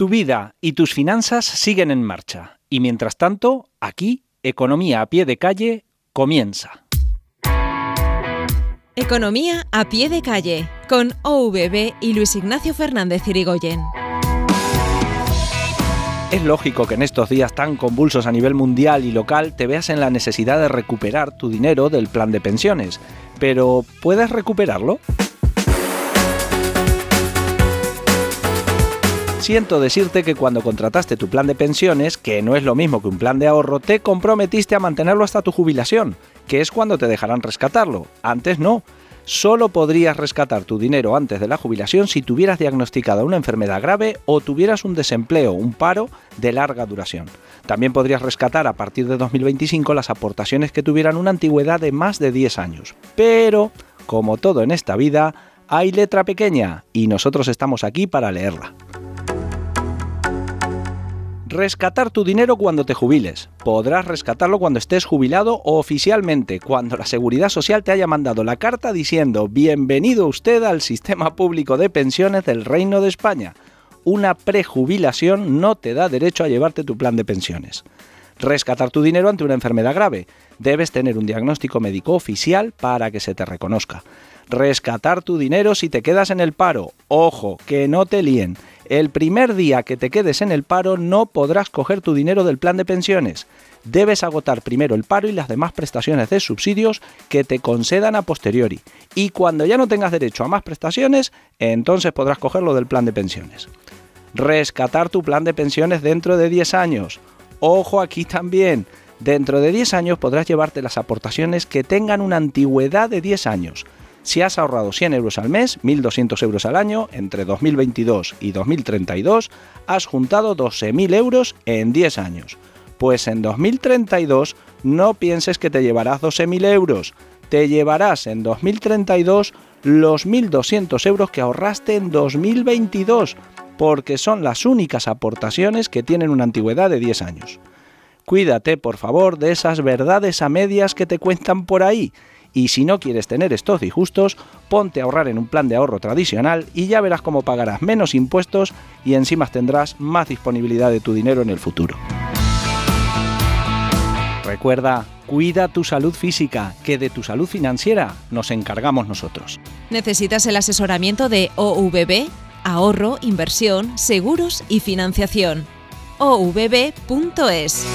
Tu vida y tus finanzas siguen en marcha. Y mientras tanto, aquí, Economía a pie de calle comienza. Economía a pie de calle con OVB y Luis Ignacio Fernández Irigoyen. Es lógico que en estos días tan convulsos a nivel mundial y local te veas en la necesidad de recuperar tu dinero del plan de pensiones. Pero ¿puedes recuperarlo? Siento decirte que cuando contrataste tu plan de pensiones, que no es lo mismo que un plan de ahorro, te comprometiste a mantenerlo hasta tu jubilación, que es cuando te dejarán rescatarlo. Antes no. Solo podrías rescatar tu dinero antes de la jubilación si tuvieras diagnosticada una enfermedad grave o tuvieras un desempleo, un paro de larga duración. También podrías rescatar a partir de 2025 las aportaciones que tuvieran una antigüedad de más de 10 años. Pero, como todo en esta vida, hay letra pequeña y nosotros estamos aquí para leerla. Rescatar tu dinero cuando te jubiles. Podrás rescatarlo cuando estés jubilado o oficialmente, cuando la Seguridad Social te haya mandado la carta diciendo bienvenido usted al sistema público de pensiones del Reino de España. Una prejubilación no te da derecho a llevarte tu plan de pensiones. Rescatar tu dinero ante una enfermedad grave. Debes tener un diagnóstico médico oficial para que se te reconozca. Rescatar tu dinero si te quedas en el paro. Ojo, que no te líen el primer día que te quedes en el paro no podrás coger tu dinero del plan de pensiones. Debes agotar primero el paro y las demás prestaciones de subsidios que te concedan a posteriori. Y cuando ya no tengas derecho a más prestaciones, entonces podrás cogerlo del plan de pensiones. Rescatar tu plan de pensiones dentro de 10 años. Ojo aquí también. Dentro de 10 años podrás llevarte las aportaciones que tengan una antigüedad de 10 años. Si has ahorrado 100 euros al mes, 1.200 euros al año, entre 2022 y 2032, has juntado 12.000 euros en 10 años. Pues en 2032 no pienses que te llevarás 12.000 euros, te llevarás en 2032 los 1.200 euros que ahorraste en 2022, porque son las únicas aportaciones que tienen una antigüedad de 10 años. Cuídate, por favor, de esas verdades a medias que te cuentan por ahí y si no quieres tener estos disgustos, ponte a ahorrar en un plan de ahorro tradicional y ya verás cómo pagarás menos impuestos y encima tendrás más disponibilidad de tu dinero en el futuro. Recuerda, cuida tu salud física, que de tu salud financiera nos encargamos nosotros. ¿Necesitas el asesoramiento de OVB? Ahorro, inversión, seguros y financiación. ovb.es